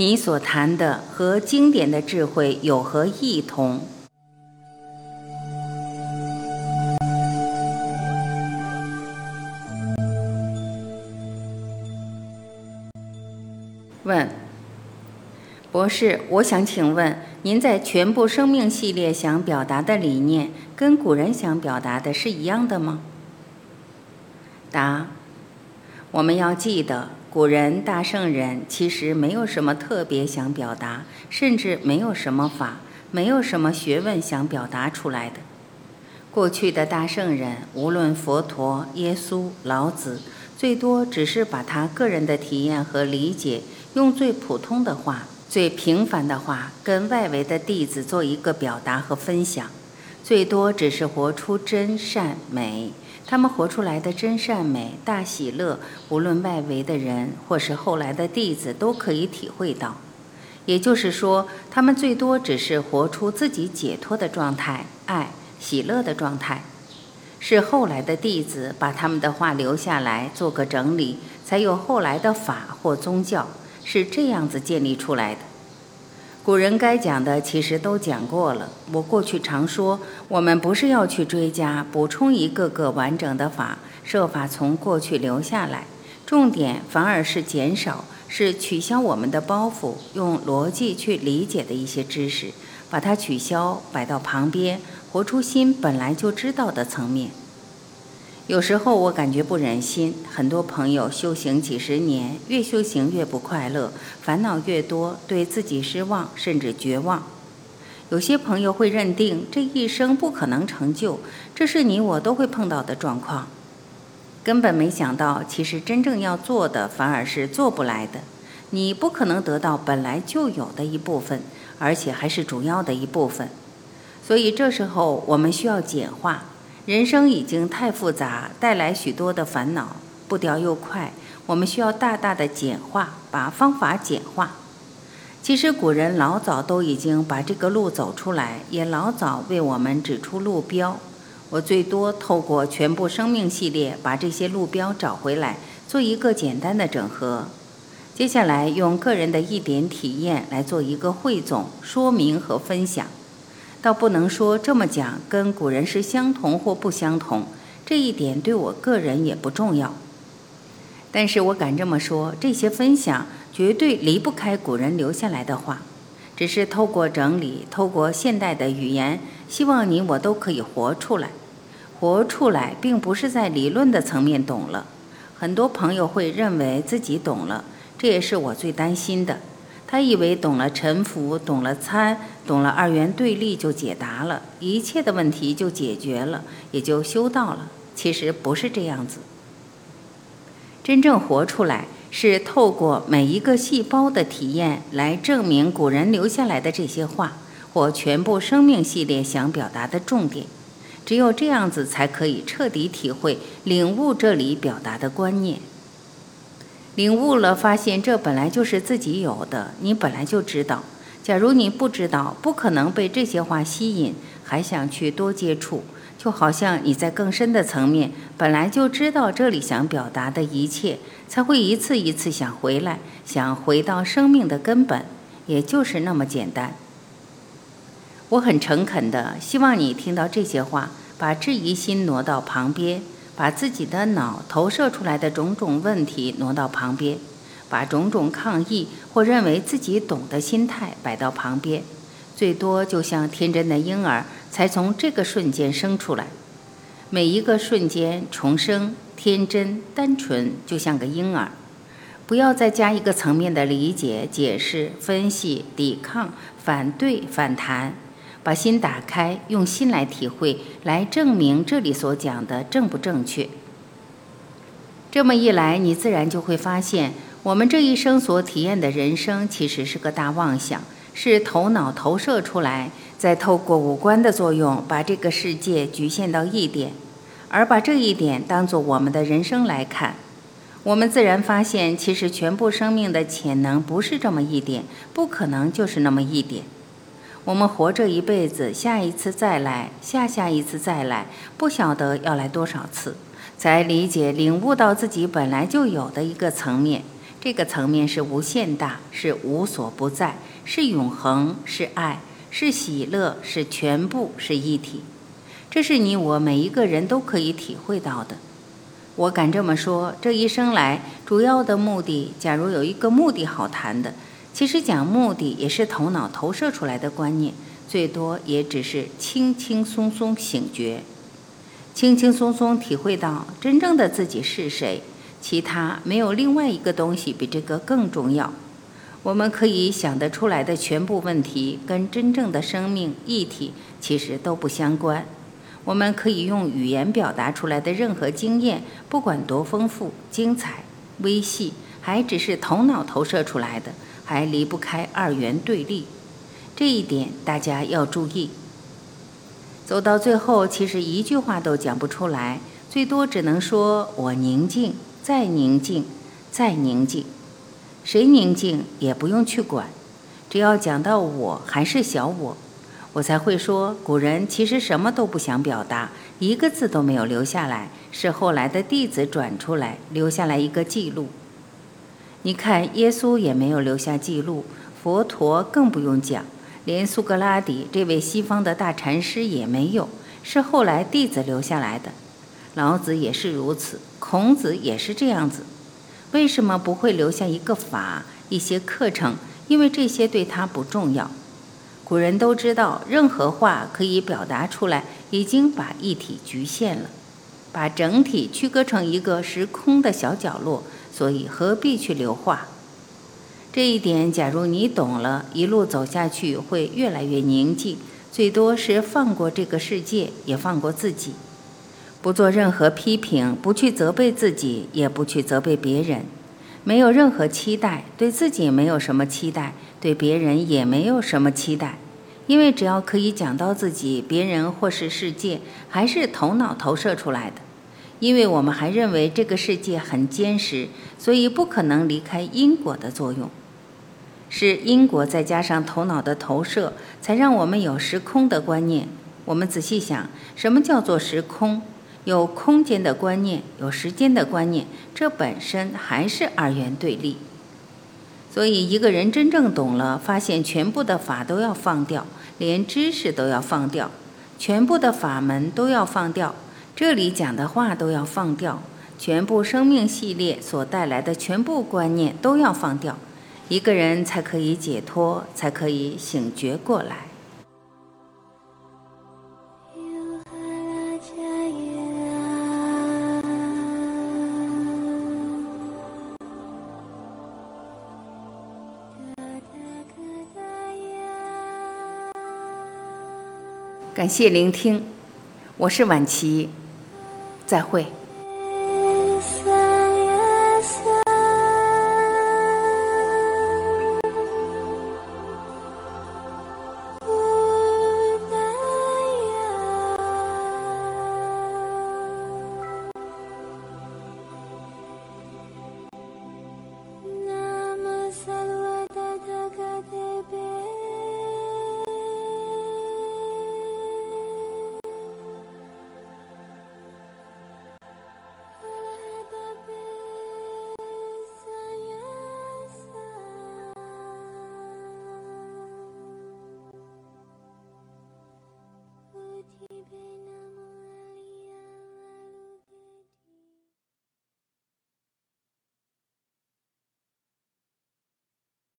你所谈的和经典的智慧有何异同？问，博士，我想请问，您在全部生命系列想表达的理念，跟古人想表达的是一样的吗？答，我们要记得。古人大圣人其实没有什么特别想表达，甚至没有什么法，没有什么学问想表达出来的。过去的大圣人，无论佛陀、耶稣、老子，最多只是把他个人的体验和理解，用最普通的话、最平凡的话，跟外围的弟子做一个表达和分享，最多只是活出真善美。他们活出来的真善美、大喜乐，无论外围的人或是后来的弟子都可以体会到。也就是说，他们最多只是活出自己解脱的状态、爱、喜乐的状态。是后来的弟子把他们的话留下来做个整理，才有后来的法或宗教，是这样子建立出来的。古人该讲的其实都讲过了。我过去常说，我们不是要去追加、补充一个个完整的法，设法从过去留下来，重点反而是减少，是取消我们的包袱，用逻辑去理解的一些知识，把它取消，摆到旁边，活出心本来就知道的层面。有时候我感觉不忍心，很多朋友修行几十年，越修行越不快乐，烦恼越多，对自己失望，甚至绝望。有些朋友会认定这一生不可能成就，这是你我都会碰到的状况。根本没想到，其实真正要做的反而是做不来的。你不可能得到本来就有的一部分，而且还是主要的一部分。所以这时候我们需要简化。人生已经太复杂，带来许多的烦恼，步调又快，我们需要大大的简化，把方法简化。其实古人老早都已经把这个路走出来，也老早为我们指出路标。我最多透过全部生命系列，把这些路标找回来，做一个简单的整合。接下来用个人的一点体验来做一个汇总、说明和分享。倒不能说这么讲跟古人是相同或不相同，这一点对我个人也不重要。但是我敢这么说，这些分享绝对离不开古人留下来的话，只是透过整理，透过现代的语言，希望你我都可以活出来。活出来，并不是在理论的层面懂了。很多朋友会认为自己懂了，这也是我最担心的。他以为懂了沉浮，懂了参，懂了二元对立就解答了一切的问题就解决了，也就修道了。其实不是这样子。真正活出来，是透过每一个细胞的体验来证明古人留下来的这些话，或全部生命系列想表达的重点。只有这样子，才可以彻底体会、领悟这里表达的观念。领悟了，发现这本来就是自己有的，你本来就知道。假如你不知道，不可能被这些话吸引，还想去多接触。就好像你在更深的层面本来就知道这里想表达的一切，才会一次一次想回来，想回到生命的根本，也就是那么简单。我很诚恳的希望你听到这些话，把质疑心挪到旁边。把自己的脑投射出来的种种问题挪到旁边，把种种抗议或认为自己懂的心态摆到旁边，最多就像天真的婴儿才从这个瞬间生出来。每一个瞬间重生，天真单纯，就像个婴儿。不要再加一个层面的理解、解释、分析、抵抗、反对、反弹。把心打开，用心来体会，来证明这里所讲的正不正确。这么一来，你自然就会发现，我们这一生所体验的人生其实是个大妄想，是头脑投射出来，再透过五官的作用，把这个世界局限到一点，而把这一点当做我们的人生来看，我们自然发现，其实全部生命的潜能不是这么一点，不可能就是那么一点。我们活这一辈子，下一次再来，下下一次再来，不晓得要来多少次，才理解领悟到自己本来就有的一个层面。这个层面是无限大，是无所不在，是永恒，是爱，是喜乐，是全部，是一体。这是你我每一个人都可以体会到的。我敢这么说，这一生来主要的目的，假如有一个目的好谈的，其实讲目的也是头脑投射出来的观念，最多也只是轻轻松松醒觉，轻轻松松体会到真正的自己是谁，其他没有另外一个东西比这个更重要。我们可以想得出来的全部问题，跟真正的生命一体其实都不相关。我们可以用语言表达出来的任何经验，不管多丰富、精彩、微细，还只是头脑投射出来的，还离不开二元对立。这一点大家要注意。走到最后，其实一句话都讲不出来，最多只能说我宁静，再宁静，再宁静。谁宁静也不用去管，只要讲到我还是小我。我才会说，古人其实什么都不想表达，一个字都没有留下来，是后来的弟子转出来留下来一个记录。你看，耶稣也没有留下记录，佛陀更不用讲，连苏格拉底这位西方的大禅师也没有，是后来弟子留下来的。老子也是如此，孔子也是这样子。为什么不会留下一个法、一些课程？因为这些对他不重要。古人都知道，任何话可以表达出来，已经把一体局限了，把整体区隔成一个时空的小角落，所以何必去留话？这一点，假如你懂了，一路走下去会越来越宁静，最多是放过这个世界，也放过自己，不做任何批评，不去责备自己，也不去责备别人，没有任何期待，对自己没有什么期待。对别人也没有什么期待，因为只要可以讲到自己、别人或是世界，还是头脑投射出来的。因为我们还认为这个世界很坚实，所以不可能离开因果的作用。是因果再加上头脑的投射，才让我们有时空的观念。我们仔细想，什么叫做时空？有空间的观念，有时间的观念，这本身还是二元对立。所以，一个人真正懂了，发现全部的法都要放掉，连知识都要放掉，全部的法门都要放掉，这里讲的话都要放掉，全部生命系列所带来的全部观念都要放掉，一个人才可以解脱，才可以醒觉过来。感谢聆听，我是晚琪，再会。